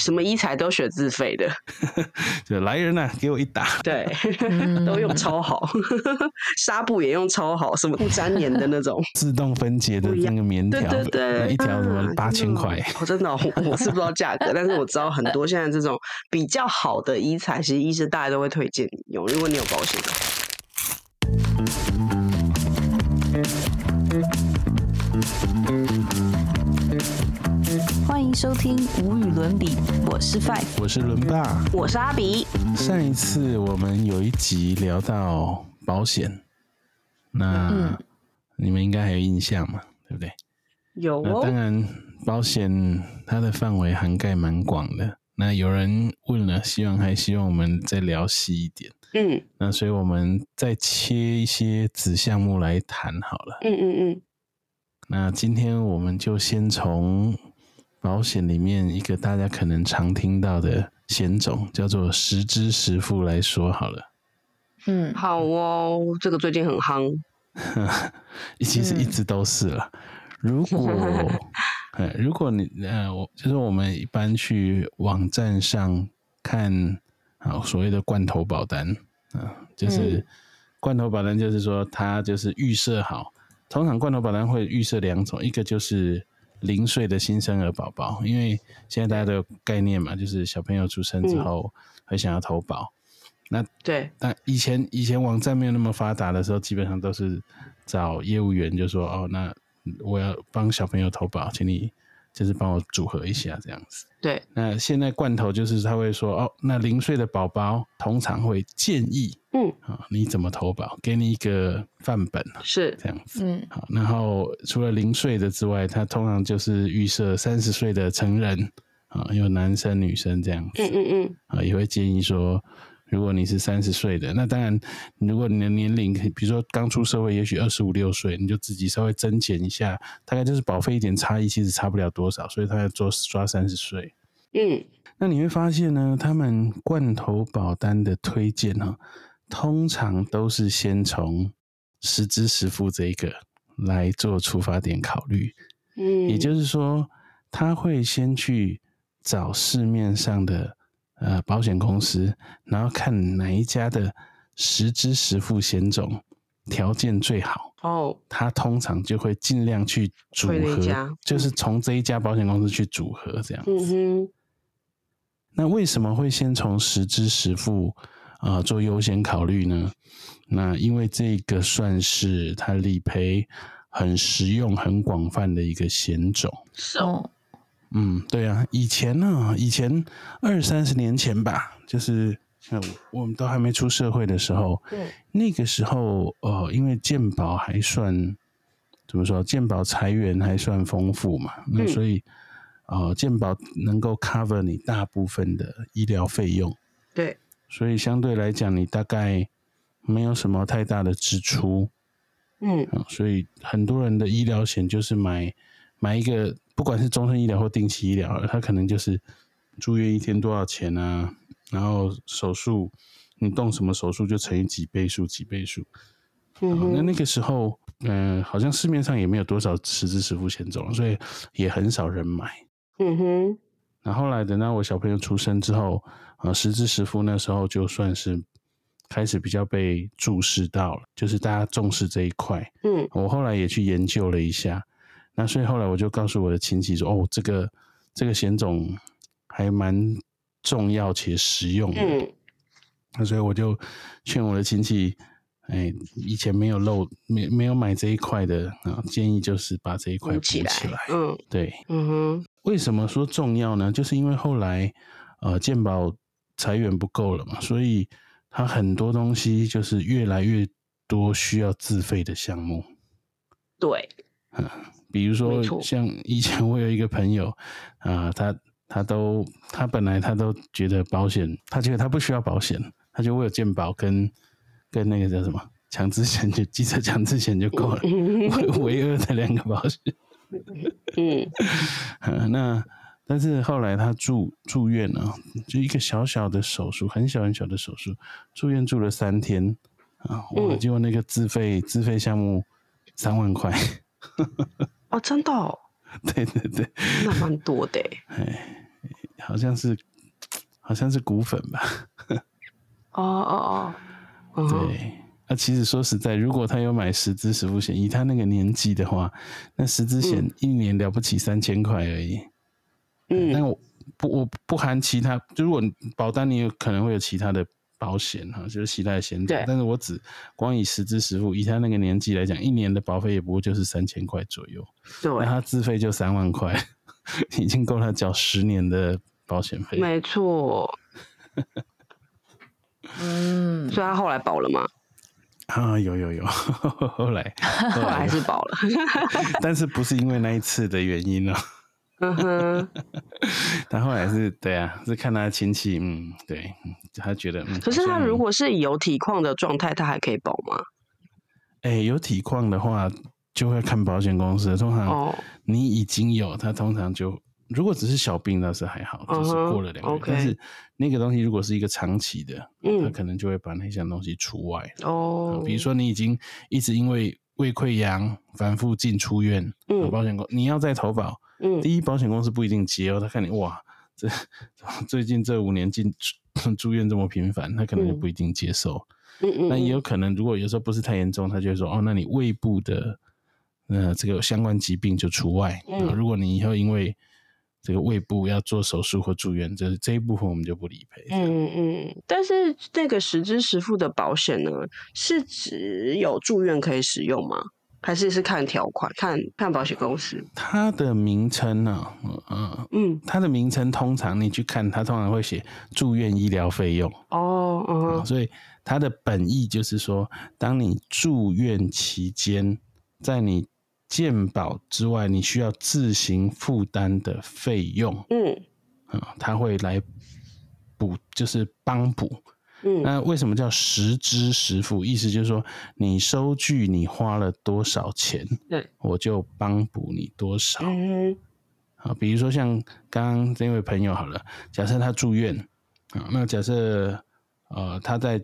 什么医材都选自费的，就来人呐，给我一打。对，都用超好，纱布也用超好，什么不粘黏的那种，自动分解的那个棉条，对对对，一条什么八千块？我真的我是不知道价格，但是我知道很多现在这种比较好的医材，其实医生大家都会推荐你用，如果你有保险的迎收听无与伦比，我是 Five，我是伦爸，我是阿比。上一次我们有一集聊到保险，那你们应该还有印象嘛？对不对？有哦。当然，保险它的范围涵盖蛮广的。那有人问了，希望还希望我们再聊细一点。嗯。那所以我们再切一些子项目来谈好了。嗯嗯嗯。那今天我们就先从。保险里面一个大家可能常听到的险种叫做实支实付来说好了。嗯，好哦，这个最近很夯。其实一直都是了。如果，如果你呃，我就是我们一般去网站上看啊，所谓的罐头保单啊，就是罐头保单，就是说它就是预设好，通常罐头保单会预设两种，一个就是。零岁的新生儿宝宝，因为现在大家都有概念嘛，就是小朋友出生之后会想要投保。那对，但以前以前网站没有那么发达的时候，基本上都是找业务员，就说哦，那我要帮小朋友投保，请你。就是帮我组合一下这样子。对，那现在罐头就是他会说哦，那零岁的宝宝通常会建议，嗯，啊，你怎么投保？给你一个范本，是这样子，嗯，好。然后除了零岁的之外，他通常就是预设三十岁的成人，啊，有男生女生这样子，嗯嗯嗯，啊，也会建议说。如果你是三十岁的，那当然，如果你的年龄，比如说刚出社会，也许二十五六岁，你就自己稍微增减一下，大概就是保费一点差异，其实差不了多少，所以他要做抓三十岁。嗯，那你会发现呢，他们罐头保单的推荐呢，通常都是先从实支实付这一个来做出发点考虑。嗯，也就是说，他会先去找市面上的。呃，保险公司，然后看哪一家的实支实付险种条件最好哦，他通常就会尽量去组合，就是从这一家保险公司去组合这样子。那为什么会先从实支实付啊做优先考虑呢？那因为这个算是它理赔很实用、很广泛的一个险种。是哦。嗯，对啊，以前呢，以前二三十年前吧，就是我们都还没出社会的时候，对，那个时候，呃，因为健保还算怎么说，健保财源还算丰富嘛，那所以，呃，健保能够 cover 你大部分的医疗费用，对，所以相对来讲，你大概没有什么太大的支出，嗯，所以很多人的医疗险就是买买一个。不管是终身医疗或定期医疗，他可能就是住院一天多少钱啊？然后手术，你动什么手术就乘以几倍数，几倍数。嗯，那那个时候，嗯，好像市面上也没有多少实支实付险种，所以也很少人买。嗯哼。那后来等到我小朋友出生之后，啊，实支实付那时候就算是开始比较被注视到了，就是大家重视这一块。嗯，我后来也去研究了一下。那所以后来我就告诉我的亲戚说：“哦，这个这个险种还蛮重要且实用的。”那所以我就劝我的亲戚：“哎，以前没有漏没没有买这一块的啊，建议就是把这一块补起来。”嗯，对，嗯哼。为什么说重要呢？就是因为后来呃健保裁员不够了嘛，所以它很多东西就是越来越多需要自费的项目。对，嗯。比如说，像以前我有一个朋友，啊，他他都他本来他都觉得保险，他觉得他不需要保险，他就为了健保跟跟那个叫什么强制险，就记车强制险就够了，唯二的两个保险。嗯，那但是后来他住住院了，就一个小小的手术，很小很小的手术，住院住了三天啊，我就那个自费自费项目三万块。哦，真的？哦 对对对，那蛮多的。哎，好像是好像是骨粉吧？哦哦哦，对。那其实说实在，如果他有买十支十付险，以他那个年纪的话，那十支险一年了不起三千块而已。嗯，但我不我不含其他，就如果保单你有可能会有其他的保险哈，就是其他的险种。但是我只光以实支实付，以他那个年纪来讲，一年的保费也不过就是三千块左右。对，那他自费就三万块，已经够他缴十年的保险费。没错。嗯，所以他后来保了吗？啊，有有有，后来后来还是保了，但是不是因为那一次的原因呢？嗯哼，他后来是对啊，是看他亲戚，嗯，对他觉得，嗯可是他如果是有体况的状态，他还可以保吗？哎，有体况的话，就会看保险公司。通常你已经有，他通常就。如果只是小病，倒是还好，就是过了两个月。但是那个东西如果是一个长期的，他可能就会把那项东西除外。哦，比如说你已经一直因为胃溃疡反复进出院，嗯，保险公你要再投保，嗯，第一保险公司不一定接哦，他看你哇，这最近这五年进住院这么频繁，他可能就不一定接受。嗯嗯，那也有可能，如果有时候不是太严重，他就会说哦，那你胃部的呃这个相关疾病就除外。嗯，如果你以后因为这个胃部要做手术或住院，这这一部分我们就不理赔。嗯嗯，但是那个实支实付的保险呢，是只有住院可以使用吗？还是是看条款，看看保险公司？它的名称呢？嗯嗯，它的名称通常你去看，它通常会写住院医疗费用。哦，嗯，所以它的本意就是说，当你住院期间，在你健保之外，你需要自行负担的费用，嗯，啊，他会来补，就是帮补，嗯，那为什么叫实支实付？意思就是说，你收据你花了多少钱，对，我就帮补你多少，嗯，啊，比如说像刚刚这位朋友好了，假设他住院，啊，那假设。呃，他在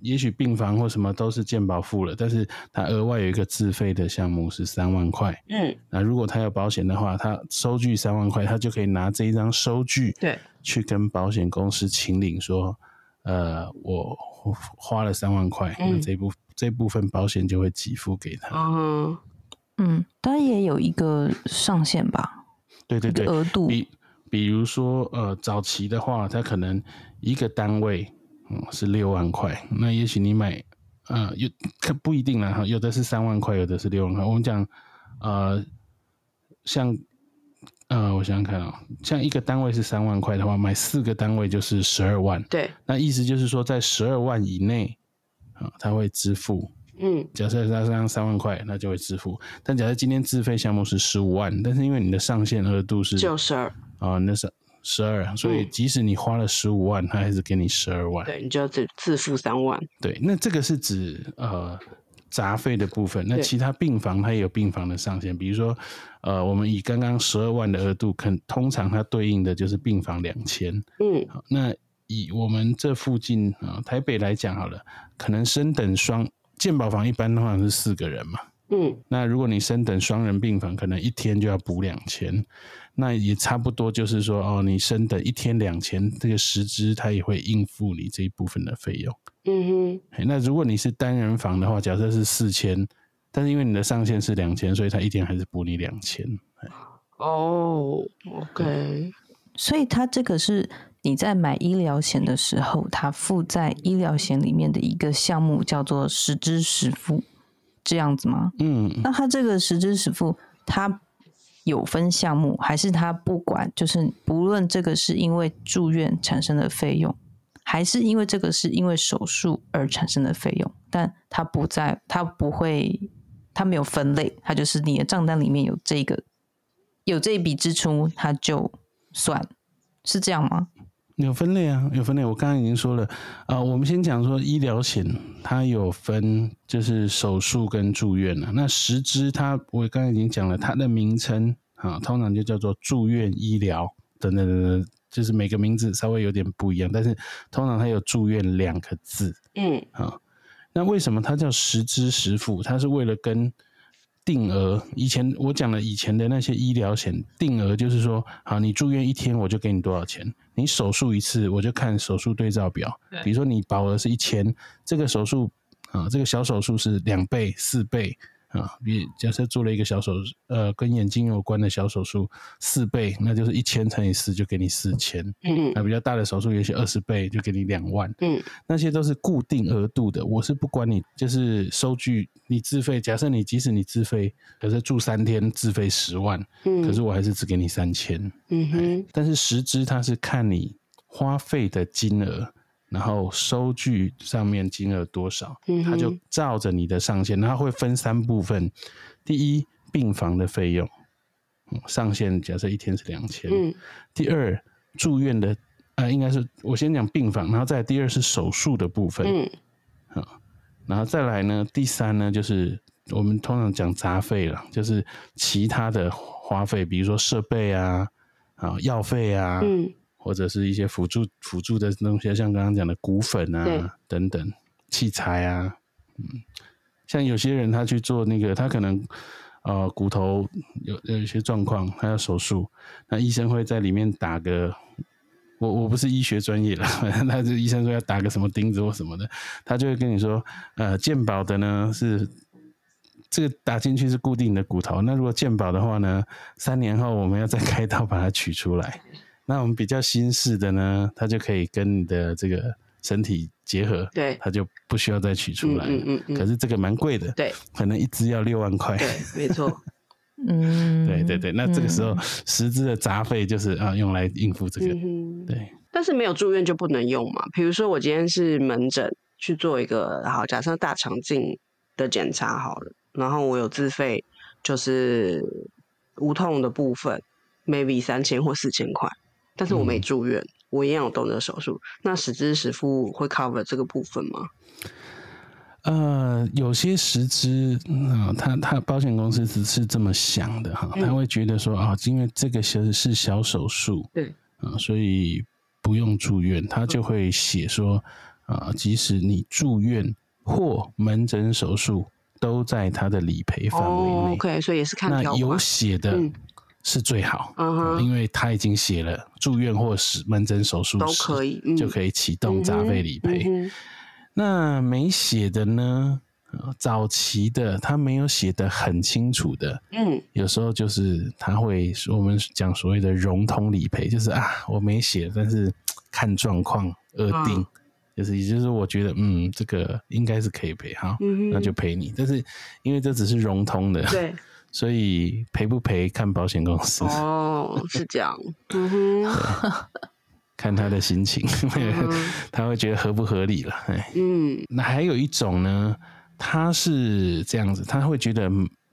也许病房或什么都是健保付了，但是他额外有一个自费的项目是三万块。嗯，那如果他有保险的话，他收据三万块，他就可以拿这一张收据，对，去跟保险公司请领说，呃，我花了三万块，那这部这部分保险就会给付给他。嗯嗯，当然也有一个上限吧？对对对，额度。比比如说，呃，早期的话，他可能一个单位。嗯，是六万块。那也许你买，呃，有可不一定啦哈。有的是三万块，有的是六万块。我们讲，呃，像，呃，我想想看啊，像一个单位是三万块的话，买四个单位就是十二万。对。那意思就是说，在十二万以内，啊，他会支付。嗯。假设他上三万块，那就会支付。但假设今天自费项目是十五万，但是因为你的上限额度是就十二啊，那是。十二，所以即使你花了十五万，他还是给你十二万。对，你就要自自付三万。对，那这个是指呃杂费的部分。那其他病房它也有病房的上限，比如说呃，我们以刚刚十二万的额度，肯通常它对应的就是病房两千。嗯，好，那以我们这附近啊台北来讲好了，可能升等双健保房一般的话是四个人嘛。嗯，那如果你升等双人病房，可能一天就要补两千。那也差不多，就是说，哦，你升等一天两千，这个时支它也会应付你这一部分的费用。嗯哼。那如果你是单人房的话，假设是四千，但是因为你的上限是两千，所以他一天还是补你两千。哦，OK。所以他这个是你在买医疗险的时候，他附在医疗险里面的一个项目，叫做实支实付，这样子吗？嗯。那他这个实支实付，他。有分项目，还是他不管？就是不论这个是因为住院产生的费用，还是因为这个是因为手术而产生的费用，但他不在，他不会，他没有分类，它就是你的账单里面有这个，有这一笔支出，它就算是这样吗？有分类啊，有分类。我刚刚已经说了啊，我们先讲说医疗险，它有分就是手术跟住院了。那实支它，我刚刚已经讲了，它的名称啊，通常就叫做住院医疗等等等等，就是每个名字稍微有点不一样，但是通常它有住院两个字。嗯，啊，那为什么它叫实支实付？它是为了跟定额。以前我讲了以前的那些医疗险定额，就是说，好，你住院一天我就给你多少钱，你手术一次我就看手术对照表。比如说你保额是一千，这个手术啊，这个小手术是两倍、四倍。啊，比假设做了一个小手，呃，跟眼睛有关的小手术，四倍，那就是一千乘以四，就给你四千。嗯嗯。那比较大的手术，也许二十倍，就给你两万。嗯。那些都是固定额度的，我是不管你，就是收据你自费。假设你即使你自费，可是住三天自费十万，嗯，可是我还是只给你三千。嗯哼。但是实支它是看你花费的金额。然后收据上面金额多少，他就照着你的上限，然后会分三部分。第一，病房的费用，上限假设一天是两千。第二，住院的，呃，应该是我先讲病房，然后再第二是手术的部分。嗯，然后再来呢，第三呢，就是我们通常讲杂费了，就是其他的花费，比如说设备啊，啊，药费啊。嗯。或者是一些辅助辅助的东西，像刚刚讲的骨粉啊等等器材啊，嗯，像有些人他去做那个，他可能呃骨头有有一些状况，他要手术，那医生会在里面打个，我我不是医学专业的，那这医生说要打个什么钉子或什么的，他就会跟你说，呃，健保的呢是这个打进去是固定的骨头，那如果健保的话呢，三年后我们要再开刀把它取出来。那我们比较新式的呢，它就可以跟你的这个身体结合，对，它就不需要再取出来。嗯嗯嗯。可是这个蛮贵的，对，可能一支要六万块。对，没错。嗯，对对对。那这个时候十支的杂费就是啊，用来应付这个。对。但是没有住院就不能用嘛？比如说我今天是门诊去做一个，好，假设大肠镜的检查好了，然后我有自费，就是无痛的部分，maybe 三千或四千块。但是我没住院，我一样有动这个手术。那实支实付会 cover 这个部分吗？呃，有些实支啊，他他保险公司只是这么想的哈，他会觉得说啊，因为这个是是小手术，对啊，所以不用住院，他就会写说啊，即使你住院或门诊手术，都在他的理赔范围内。OK，所以也是看那有写的。是最好，因为他已经写了住院或是门诊手术都可以，就可以启动杂费理赔。那没写的呢？早期的他没有写的很清楚的，嗯，有时候就是他会我们讲所谓的融通理赔，就是啊，我没写，但是看状况而定，就是也就是我觉得嗯，这个应该是可以赔哈，那就赔你。但是因为这只是融通的，对。所以赔不赔看保险公司。哦，是这样，嗯哼，看他的心情，他会觉得合不合理了，哎，嗯，那还有一种呢，他是这样子，他会觉得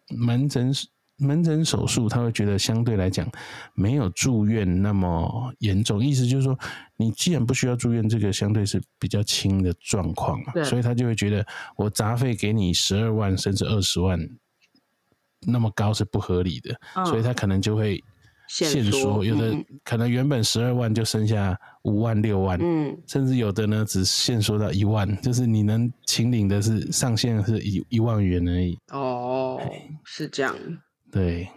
门诊门诊手术，他会觉得相对来讲没有住院那么严重，意思就是说，你既然不需要住院，这个相对是比较轻的状况嘛，所以他就会觉得我杂费给你十二万甚至二十万。那么高是不合理的，所以他可能就会限缩，有的可能原本十二万就剩下五万六万，嗯，甚至有的呢只限缩到一万，就是你能请领的是上限是一一万元而已。哦，是这样。对，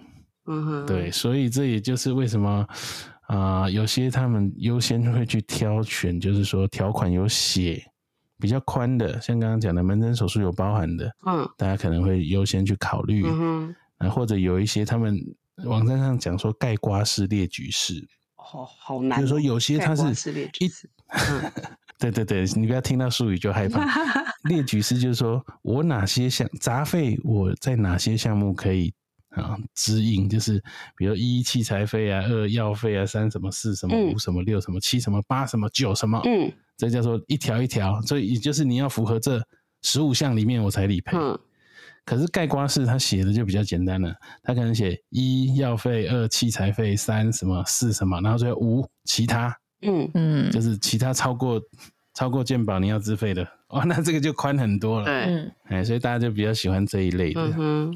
嗯哼，对，所以这也就是为什么啊，有些他们优先会去挑选，就是说条款有写。比较宽的，像刚刚讲的门诊手术有包含的，嗯，大家可能会优先去考虑，嗯啊，或者有一些他们网站上讲说盖瓜式列举式，哦，好难，就是说有些它是一，对对对，你不要听到术语就害怕。列举式就是说我哪些项杂费，我在哪些项目可以啊支应，就是比如一器材费啊，二药费啊，三什么四什么五什么六什么七什么八什么九什么，嗯。这叫做一条一条，所以也就是你要符合这十五项里面我才理赔。嗯，可是盖瓜式他写的就比较简单了，他可能写一药费，二器材费，三什么，四什么，然后最后五其他。嗯嗯，就是其他超过超过健保你要自费的，哇，那这个就宽很多了。对，哎，所以大家就比较喜欢这一类的。嗯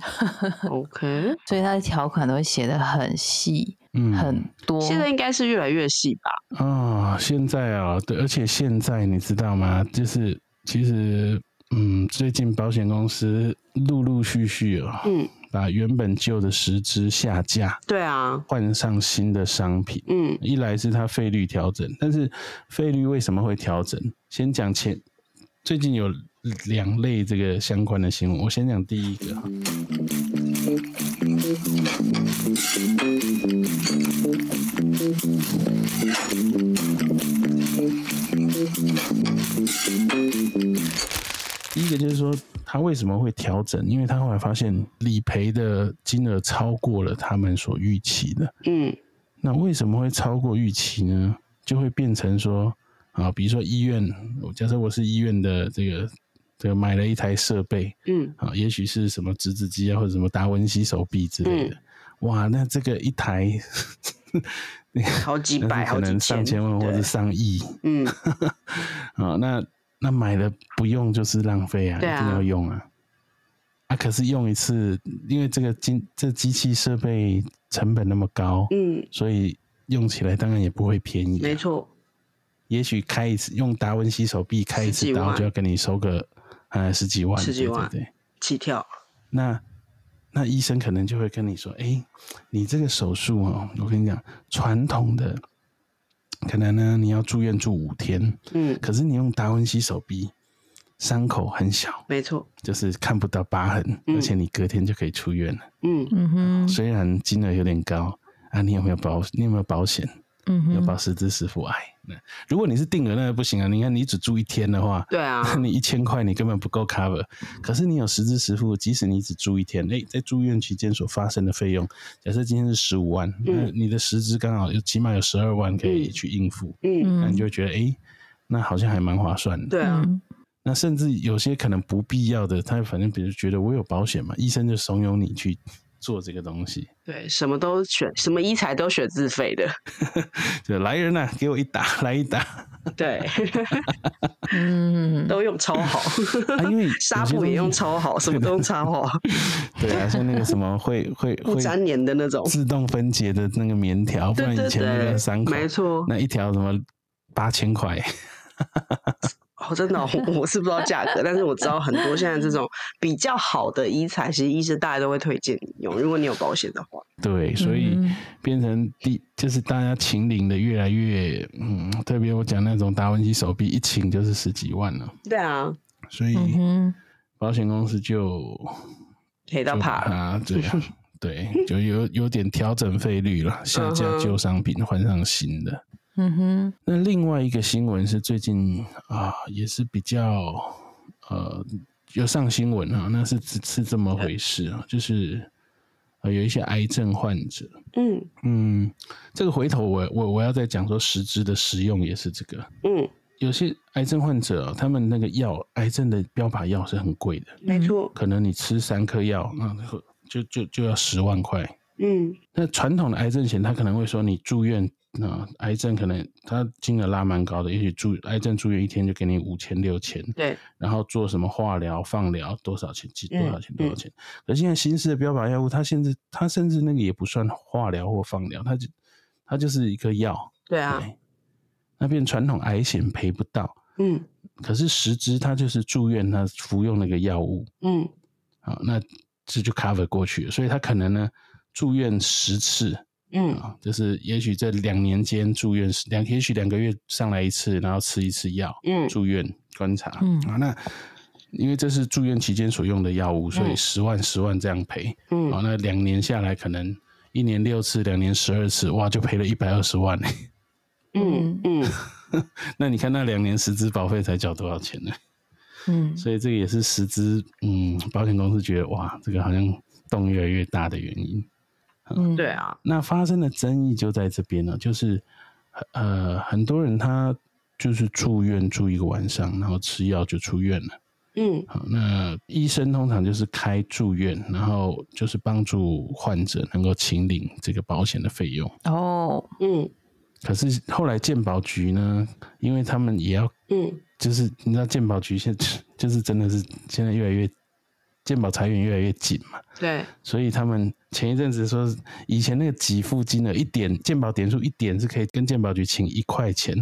OK，所以他的条款都会写的很细。嗯，很多。现在应该是越来越细吧？啊，现在啊，对，而且现在你知道吗？就是其实，嗯，最近保险公司陆陆续续啊，嗯，把原本旧的十支下架，对啊，换上新的商品。嗯，一来是它费率调整，但是费率为什么会调整？先讲前，最近有两类这个相关的新闻，我先讲第一个。第一个就是说，他为什么会调整？因为他后来发现理赔的金额超过了他们所预期的。嗯，那为什么会超过预期呢？就会变成说啊，比如说医院，假设我是医院的这个这个买了一台设备，嗯，啊，也许是什么直子机啊，或者什么达文西手臂之类的。哇，那这个一台 好几 百，可能上千万或者上亿。嗯，啊，那。那买了不用就是浪费啊，一定要用啊！啊，可是用一次，因为这个机这机器设备成本那么高，嗯，所以用起来当然也不会便宜。没错，也许开一次用达文西手臂开一次刀就要跟你收个呃十几万，十几万对起跳。那那医生可能就会跟你说：“哎，你这个手术哦，我跟你讲，传统的。”可能呢，你要住院住五天，嗯，可是你用达文西手臂，伤口很小，没错，就是看不到疤痕，而且你隔天就可以出院了，嗯嗯哼，虽然金额有点高啊，你有没有保？你有没有保险？嗯，有保十支十付，哎，那如果你是定额，那不行啊。你看，你只住一天的话，对啊，你一千块你根本不够 cover。可是你有十支十付，即使你只住一天，哎，在住院期间所发生的费用，假设今天是十五万，那你的实支刚好有起码有十二万可以去应付，嗯，那你就觉得，哎，那好像还蛮划算的。对啊，那甚至有些可能不必要的，他反正比如觉得我有保险嘛，医生就怂恿你去。做这个东西，对，什么都选，什么医材都选自费的，就来人呐，给我一打，来一打，对，嗯，都用超好，因为纱布也用超好，什么都用超好，对啊，像那个什么会会会粘黏的那种自动分解的那个棉条，不然以前那个三块，没错，那一条什么八千块。哦，真的，我是不知道价格，但是我知道很多现在这种比较好的医材，其实医生大家都会推荐你用，如果你有保险的话。对，所以变成第就是大家请领的越来越，嗯，特别我讲那种达文西手臂一请就是十几万了。对啊，所以保险公司就赔到怕啊，对啊，对，就有有点调整费率了，下架旧商品换上新的。嗯哼，那另外一个新闻是最近啊，也是比较呃有上新闻啊，那是是这么回事啊，就是呃有一些癌症患者，嗯。嗯，这个回头我我我要再讲说实质的使用也是这个，嗯，有些癌症患者他们那个药癌症的标靶药是很贵的，没错，可能你吃三颗药，那就就就要十万块，嗯，那传统的癌症险他可能会说你住院。那癌症可能他金额拉蛮高的，也许住癌症住院一天就给你五千六千，对，然后做什么化疗、放疗多少钱？几多少钱？多少钱？可现在新式的标靶药物，它甚至它甚至那个也不算化疗或放疗，它就它就是一个药，对啊，那变传统癌险赔不到，嗯，可是实质它就是住院，他服用那个药物，嗯，好，那这就 cover 过去了，所以他可能呢住院十次。嗯，就是也许这两年间住院是两，也许两个月上来一次，然后吃一次药，嗯，住院观察，嗯。啊，那因为这是住院期间所用的药物，所以十万十万这样赔，嗯。啊，那两年下来可能一年六次，两年十二次，哇，就赔了一百二十万呢，嗯嗯，那你看那两年实支保费才缴多少钱呢？嗯，所以这个也是实支，嗯，保险公司觉得哇，这个好像洞越来越大的原因。嗯，对啊，那发生的争议就在这边了，就是呃，很多人他就是住院住一个晚上，然后吃药就出院了。嗯，好，那医生通常就是开住院，然后就是帮助患者能够请领这个保险的费用。哦，嗯，可是后来健保局呢，因为他们也要，嗯，就是你知道健保局现在 就是真的是现在越来越。健保裁员越来越紧嘛，对，所以他们前一阵子说，以前那个给付金额一点健保点数一点是可以跟健保局请一块钱，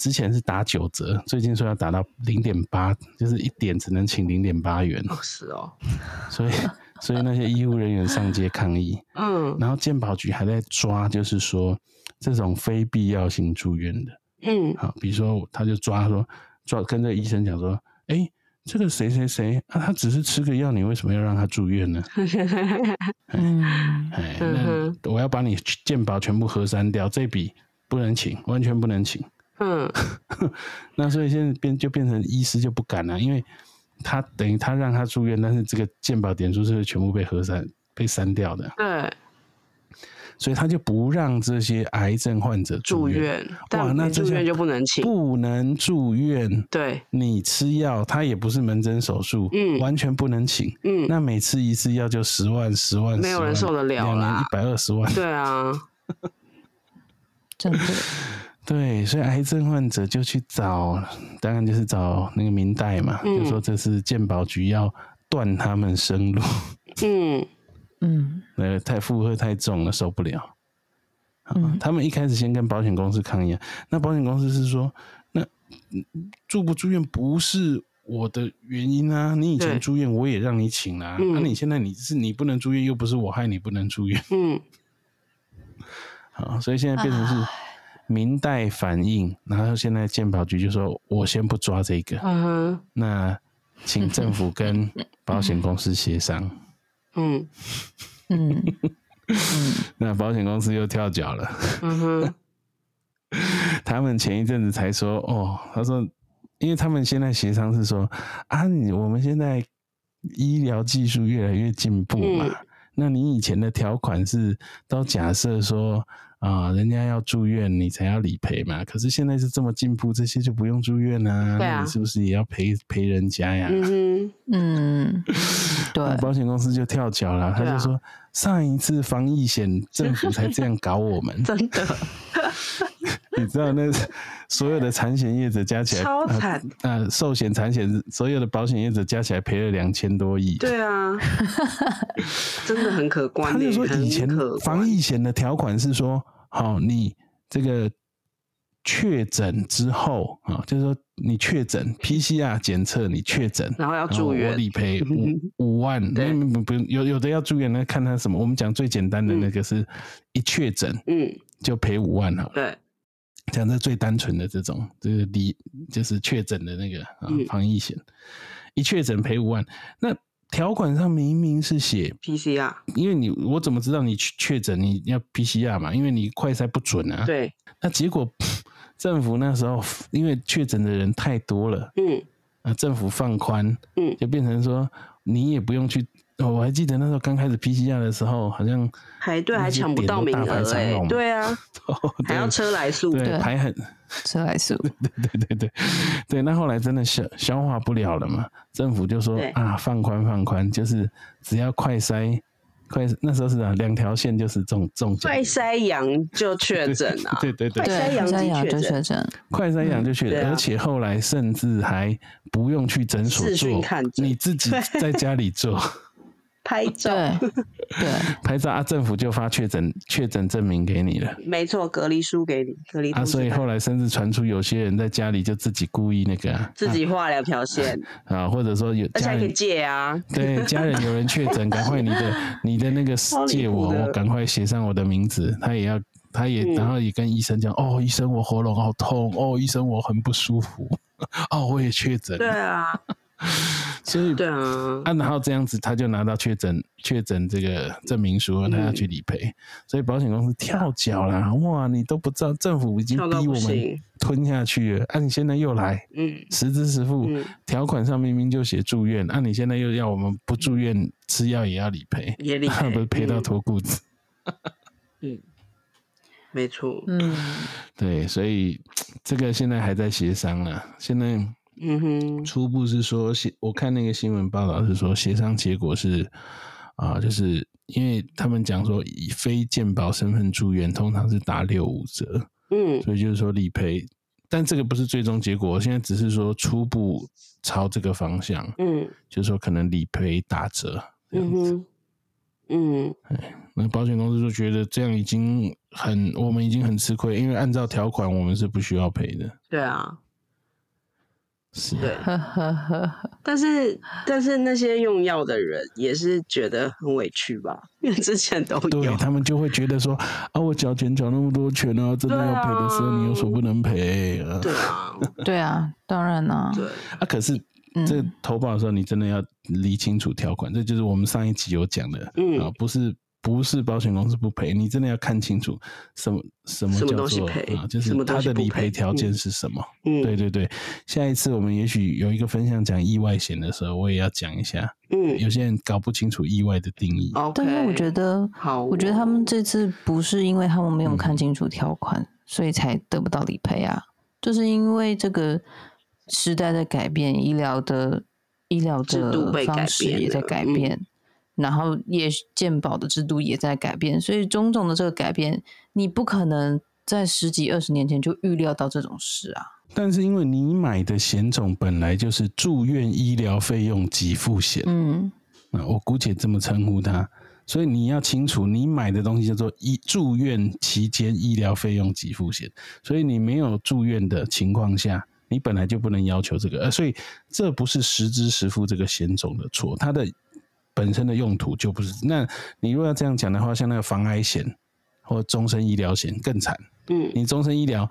之前是打九折，最近说要打到零点八，就是一点只能请零点八元。是哦，所以所以那些医护人员上街抗议。嗯，然后健保局还在抓，就是说这种非必要性住院的。嗯，好，比如说他就抓说抓跟这医生讲说，哎。这个谁谁谁啊？他只是吃个药，你为什么要让他住院呢？嗯，哎，那我要把你健保全部核删掉，这笔不能请，完全不能请。嗯，那所以现在变就变成医师就不敢了，因为他等于他让他住院，但是这个健保点数是全部被核删、被删掉的。对。所以他就不让这些癌症患者住院。哇，那住院就不能请，不能住院。对，你吃药，他也不是门诊手术，嗯，完全不能请。嗯，那每次一次药就十万、十万，没有人受得了两年一百二十万。对啊，真的。对，所以癌症患者就去找，当然就是找那个明代嘛，就说这是健保局要断他们生路。嗯。嗯，那太负荷太重了，受不了。嗯，他们一开始先跟保险公司抗议，那保险公司是说，那住不住院不是我的原因啊，你以前住院我也让你请啊，那你现在你是你不能住院，又不是我害你不能住院。嗯，好，所以现在变成是明代反应，然后现在健保局就说我先不抓这个，嗯，那请政府跟保险公司协商。嗯嗯 那保险公司又跳脚了。嗯哼，他们前一阵子才说，哦，他说，因为他们现在协商是说，啊，你我们现在医疗技术越来越进步嘛，那你以前的条款是都假设说。啊，人家要住院，你才要理赔嘛。可是现在是这么进步，这些就不用住院啊。那你是不是也要赔赔人家呀？嗯嗯，对。保险公司就跳脚了，他就说上一次防疫险政府才这样搞我们，真的。你知道那 所有的产险业者加起来超惨啊！寿险、产险所有的保险业者加起来赔了两千多亿。对啊，真的很可观。他就说以前防疫险的条款是说，好，你这个确诊之后啊，就是说你确诊 PCR 检测你确诊，然后要住院，我理赔五 五万。不不有有的要住院，那看他什么。我们讲最简单的那个是一确诊，嗯，就赔五万了。对。讲的最单纯的这种，这个离就是确诊的那个啊，防疫险，一确诊赔五万。那条款上明明是写 PCR，因为你我怎么知道你确诊你要 PCR 嘛？因为你快筛不准啊。对。那结果 政府那时候因为确诊的人太多了，嗯，啊，政府放宽，嗯，就变成说你也不用去。哦，我还记得那时候刚开始 PCR 的时候，好像排队还抢不到名额哎，对啊，还要车来速，对，排很车来速，对对对对对，那后来真的消消化不了了嘛，政府就说啊，放宽放宽，就是只要快筛。快那时候是啊，两条线就是中中快筛阳就确诊啊，对对对，快筛阳就确诊，快筛阳就确诊，而且后来甚至还不用去诊所做，你自己在家里做。拍照，对，拍照啊，政府就发确诊确诊证明给你了。没错，隔离书给你，隔离。啊，所以后来甚至传出有些人在家里就自己故意那个，自己画两条线。啊，或者说有家人借啊，对，家人有人确诊，赶快你的 你的那个借我，我赶快写上我的名字，他也要，他也然后也跟医生讲，哦，医生我喉咙好痛，哦，医生我很不舒服，哦，我也确诊，对啊。所以对啊，啊，然后这样子他就拿到确诊确诊这个证明书，他要去理赔，所以保险公司跳脚啦，哇，你都不知道政府已经逼我们吞下去了，啊，你现在又来，嗯，实支实付，条款上明明就写住院，啊，你现在又要我们不住院吃药也要理赔，也理赔，不是赔到脱裤子，嗯，没错，嗯，对，所以这个现在还在协商呢，现在。嗯哼，初步是说协，我看那个新闻报道是说协商结果是啊，就是因为他们讲说以非健保身份住院通常是打六五折，嗯，所以就是说理赔，但这个不是最终结果，现在只是说初步朝这个方向，嗯，就是说可能理赔打折这样子，嗯，哎，那保险公司就觉得这样已经很，我们已经很吃亏，因为按照条款我们是不需要赔的，对啊。是，对，但是但是那些用药的人也是觉得很委屈吧？因为之前都有，对他们就会觉得说啊，我缴钱缴那么多钱啊，真的要赔的时候，你有所不能赔啊？对啊，对啊，当然啦，对啊，可是这投保的时候，你真的要理清楚条款，这就是我们上一集有讲的，嗯啊，不是。不是保险公司不赔，你真的要看清楚什么什么叫做啊，就是它的理赔条件是什么。嗯，对对对。下一次我们也许有一个分享讲意外险的时候，我也要讲一下。嗯，有些人搞不清楚意外的定义。但是我觉得，好，我觉得他们这次不是因为他们没有看清楚条款，所以才得不到理赔啊，就是因为这个时代的改变，医疗的医疗的方式也在改变。然后也鉴保的制度也在改变，所以种种的这个改变，你不可能在十几二十年前就预料到这种事啊。但是因为你买的险种本来就是住院医疗费用给付险，嗯，那我姑且这么称呼它，所以你要清楚，你买的东西叫做医住院期间医疗费用给付险，所以你没有住院的情况下，你本来就不能要求这个，呃，所以这不是实支实付这个险种的错，它的。本身的用途就不是，那你如果要这样讲的话，像那个防癌险或终身医疗险更惨。嗯，你终身医疗，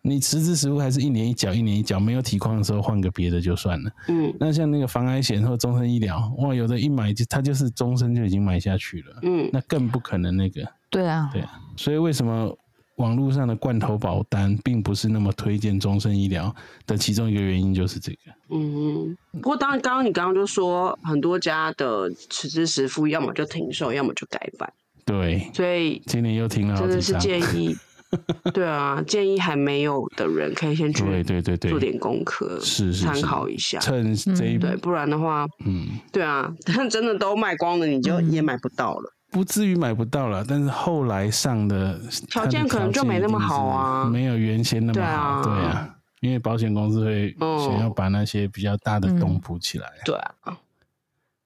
你实质实付还是一年一缴，一年一缴，没有体况的时候换个别的就算了。嗯，那像那个防癌险或终身医疗，哇，有的一买就他就是终身就已经买下去了。嗯，那更不可能那个。对啊，对啊，所以为什么？网络上的罐头保单并不是那么推荐终身医疗的其中一个原因就是这个。嗯，不过当然，刚刚你刚刚就说很多家的实支实付，要么就停售，要么就改版。对，所以今年又停了真的是建议，对啊，建议还没有的人可以先去对对对对。做点功课，是是参考一下，趁这一对，不然的话，嗯，对啊，但真的都卖光了，你就也买不到了。不至于买不到了，但是后来上的条件可能就没那么好啊，没有原先那么好，对啊，因为保险公司会想要把那些比较大的洞补起来，对啊，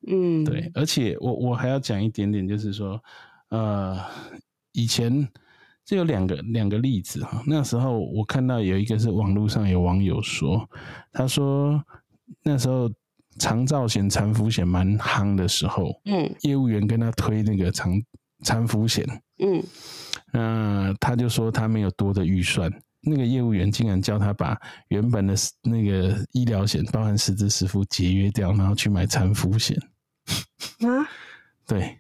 嗯，对，而且我我还要讲一点点，就是说，呃，以前这有两个两个例子哈，那时候我看到有一个是网络上有网友说，他说那时候。长照险、残服险蛮夯的时候，嗯，业务员跟他推那个长残服险，嗯，那他就说他没有多的预算，那个业务员竟然叫他把原本的那个医疗险，包含实支实付节约掉，然后去买残服险，啊，对，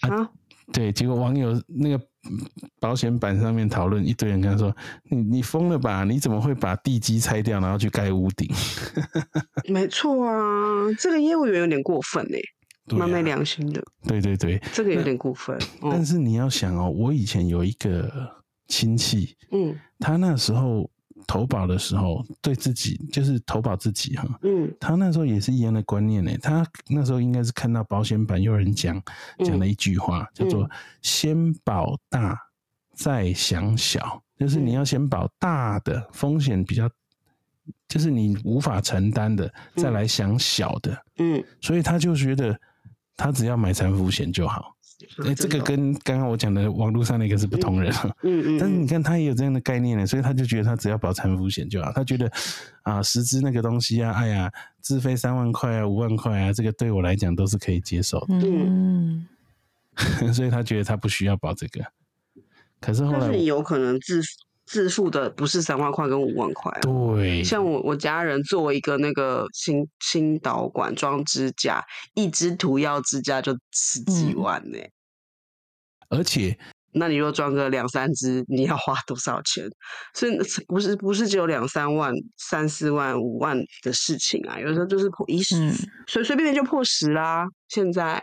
啊，对，结果网友那个。保险板上面讨论，一堆人跟他说：“你你疯了吧？你怎么会把地基拆掉，然后去盖屋顶？” 没错啊，这个业务员有点过分哎，蛮没良心的。对对对，这个有点过分。但是你要想哦，我以前有一个亲戚，嗯，他那时候。投保的时候，对自己就是投保自己哈。嗯，他那时候也是一样的观念呢。他那时候应该是看到保险版有人讲讲了一句话，叫做“先保大，再想小”，就是你要先保大的风险比较，就是你无法承担的，再来想小的。嗯，所以他就觉得他只要买残服险就好。哎，这个跟刚刚我讲的网络上那个是不同人，嗯嗯，但是你看他也有这样的概念呢，所以他就觉得他只要保残服险就好，他觉得啊，实支那个东西啊，哎呀，自费三万块啊，五万块啊，这个对我来讲都是可以接受的，嗯，所以他觉得他不需要保这个，可是后来有可能自自付的不是三万块跟五万块，对，像我我家人做一个那个新新导管装支架，一支涂药支架就十几万呢。而且，那你若装个两三支，你要花多少钱？所以不是不是只有两三万、三四万、五万的事情啊，有时候就是破一十，随随便便就破十啦。现在，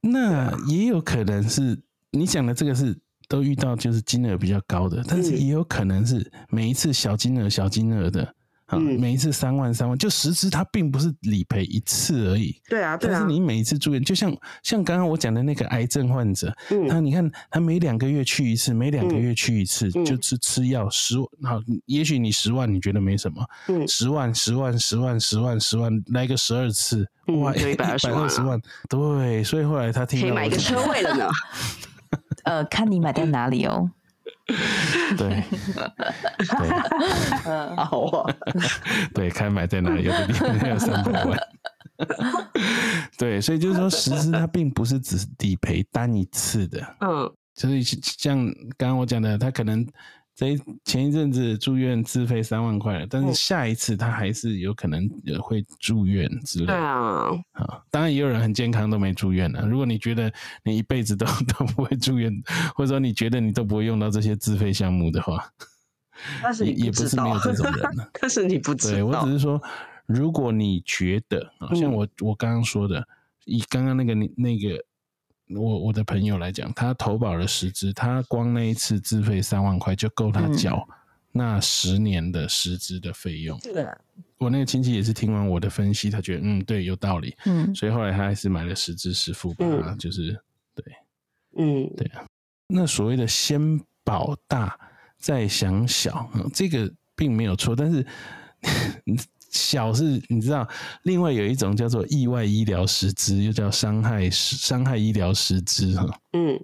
那也有可能是你讲的这个是都遇到就是金额比较高的，但是也有可能是每一次小金额小金额的。嗯，每一次三万三万，就实质它并不是理赔一次而已。对啊，对啊。但是你每一次住院，就像像刚刚我讲的那个癌症患者，他你看他每两个月去一次，每两个月去一次，就吃吃药十，好，也许你十万你觉得没什么，嗯，十万十万十万十万十万来个十二次，哇，一百二十万，对，所以后来他听到可以买一个车位了呢。呃，看你买在哪里哦。对，对，好啊，对，看买在哪里？有的地方要三百万。对，所以就是说，实质它并不是只理赔单一次的，嗯，就是像刚刚我讲的，它可能在前一阵子住院自费三万块了，但是下一次他还是有可能会住院之类。对啊，啊，当然也有人很健康都没住院了。如果你觉得你一辈子都 都不会住院，或者说你觉得你都不会用到这些自费项目的话，但是也不是没有这种人呢。但是你不知道，对我只是说。如果你觉得啊，像我我刚刚说的，以刚刚那个那个我我的朋友来讲，他投保了十支，他光那一次自费三万块就够他缴那十年的十支的费用。对，我那个亲戚也是听完我的分析，他觉得嗯对有道理，嗯，所以后来他还是买了十支十付，把它就是对，嗯，对啊。那所谓的先保大再想小，这个并没有错，但是。小是，你知道，另外有一种叫做意外医疗实支，又叫伤害伤害医疗实支，哈，嗯，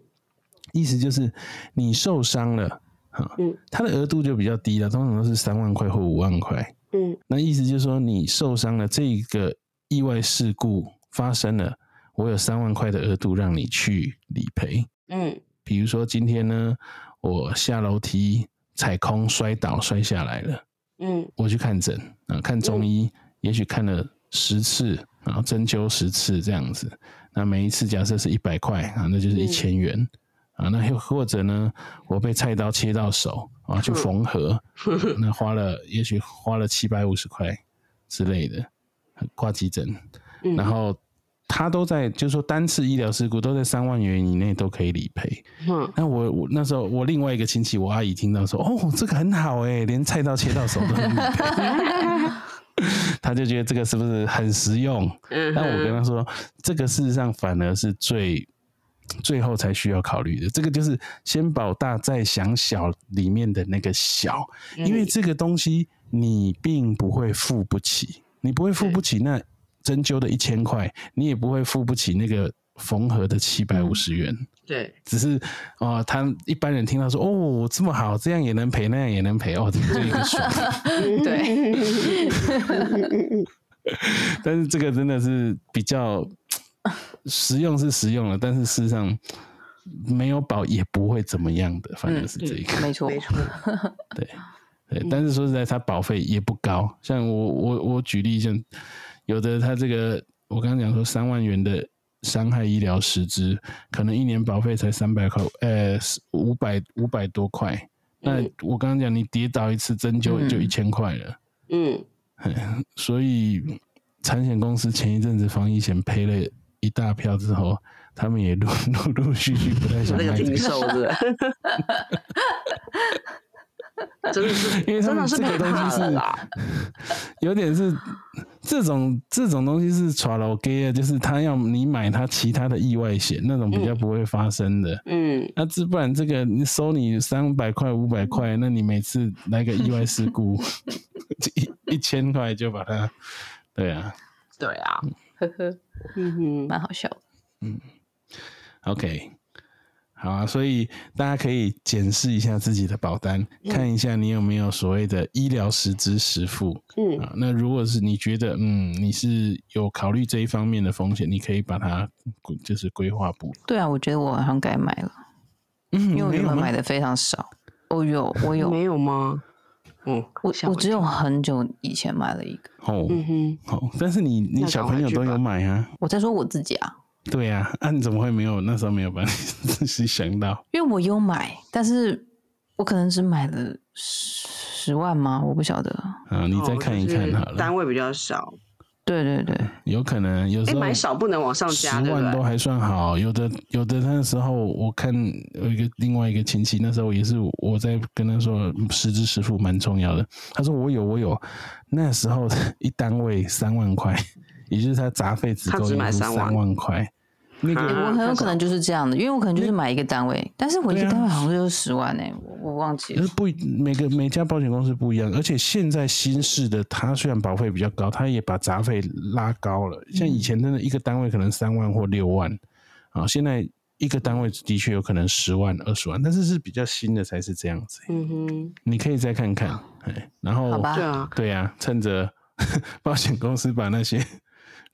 意思就是你受伤了，哈，嗯，它的额度就比较低了，通常都是三万块或五万块，嗯，那意思就是说你受伤了，这个意外事故发生了，我有三万块的额度让你去理赔，嗯，比如说今天呢，我下楼梯踩空摔倒摔下来了。嗯，我去看诊啊，看中医，也许看了十次，然后针灸十次这样子。那每一次假设是一百块啊，那就是一千元啊。那又或者呢，我被菜刀切到手啊，去缝合，那花了也许花了七百五十块之类的，挂急诊，然后。他都在，就是说单次医疗事故都在三万元以内都可以理赔。嗯，那我我那时候我另外一个亲戚，我阿姨听到说，哦，这个很好哎，连菜刀切到手都能理赔，他就觉得这个是不是很实用？嗯，但我跟他说，这个事实上反而是最最后才需要考虑的。这个就是先保大再想小里面的那个小，因为这个东西你并不会付不起，你不会付不起那。针灸的一千块，你也不会付不起那个缝合的七百五十元。对，只是啊，他一般人听到说哦，这么好，这样也能赔，那样也能赔，哦，这一个爽。对。但是这个真的是比较实用，是实用了，但是事实上没有保也不会怎么样的，反正是这个，没错，没错。对对，但是说实在，它保费也不高。像我我我举例像。有的他这个，我刚刚讲说三万元的伤害医疗实支，可能一年保费才三百块，呃，五百五百多块。那我刚刚讲，你跌倒一次针灸就一千块了。嗯，所以产险公司前一阵子防疫险赔了一大票之后，他们也陆 陆陆续续不太想卖这个。真的是，因为真的是这个东西是，有点是这种这种东西是 t r a g 就是他要你买他其他的意外险，那种比较不会发生的。嗯，那这不然这个你收你三百块五百块，那你每次来个意外事故，一一千块就把它，对啊，对啊，呵呵，嗯哼，蛮好笑的。嗯，OK。好啊，所以大家可以检视一下自己的保单，看一下你有没有所谓的医疗实支实付。嗯啊，那如果是你觉得嗯你是有考虑这一方面的风险，你可以把它就是规划补。对啊，我觉得我好像该买了，嗯因为我原本买的非常少。哦，有我有没有吗？嗯，我我只有很久以前买了一个。哦，嗯哼，好，但是你你小朋友都有买啊？我在说我自己啊。对呀，那你怎么会没有那时候没有把自己想到？因为我有买，但是我可能只买了十十万吗？我不晓得。啊，你再看一看好了。单位比较少。对对对，有可能有时候买少不能往上加，十万都还算好。有的有的那时候我看有一个另外一个亲戚，那时候也是我在跟他说十支十付蛮重要的。他说我有我有，那时候一单位三万块，也就是他杂费只够用三万块。那个我很有可能就是这样的，因为我可能就是买一个单位，但是我一个单位好像就是十万呢，我我忘记了。不，每个每家保险公司不一样，而且现在新式的，它虽然保费比较高，它也把杂费拉高了。像以前真的一个单位可能三万或六万，啊，现在一个单位的确有可能十万、二十万，但是是比较新的才是这样子。嗯哼，你可以再看看，哎，然后对啊，对呀，趁着 保险公司把那些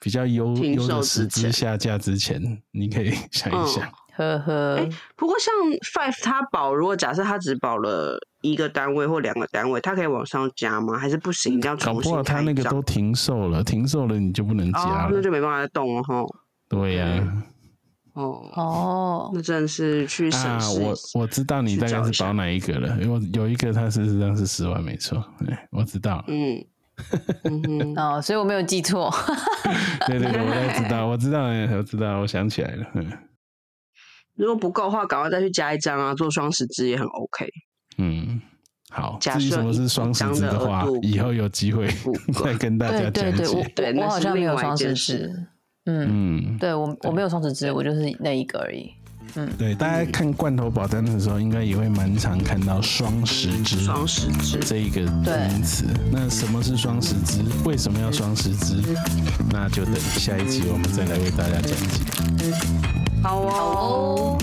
比较优优的实资下架之前，你可以想一想。呵呵。不过像 Five 它保，如果假设它只保了一个单位或两个单位，它可以往上加吗？还是不行？要重新搞不他那个都停售了，停售了你就不能加了，那就没办法再动了哈。对呀。哦哦，那真的是去审视。我我知道你大概是保哪一个了，因为有一个它事实上是十万，没错。我知道。嗯。哦，所以我没有记错。对对对，我都知道，我知道，我知道，我想起来了。如果不够的话，赶快再去加一张啊！做双十支也很 OK。嗯，好。至于什么是双十支的话，以后有机会 再跟大家讲解。对，我好像没有双十支。嗯，对我我没有双十支，我就是那一个而已。嗯，对，大家看罐头保单的时候，应该也会蛮常看到双十支、双十支这一个名词。那什么是双十支？为什么要双十支？那就等下一集我们再来为大家讲解。好哦，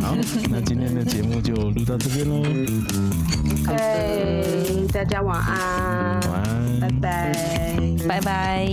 好，那今天的节目就录到这边喽。OK，大家晚安，晚安，拜拜，拜拜。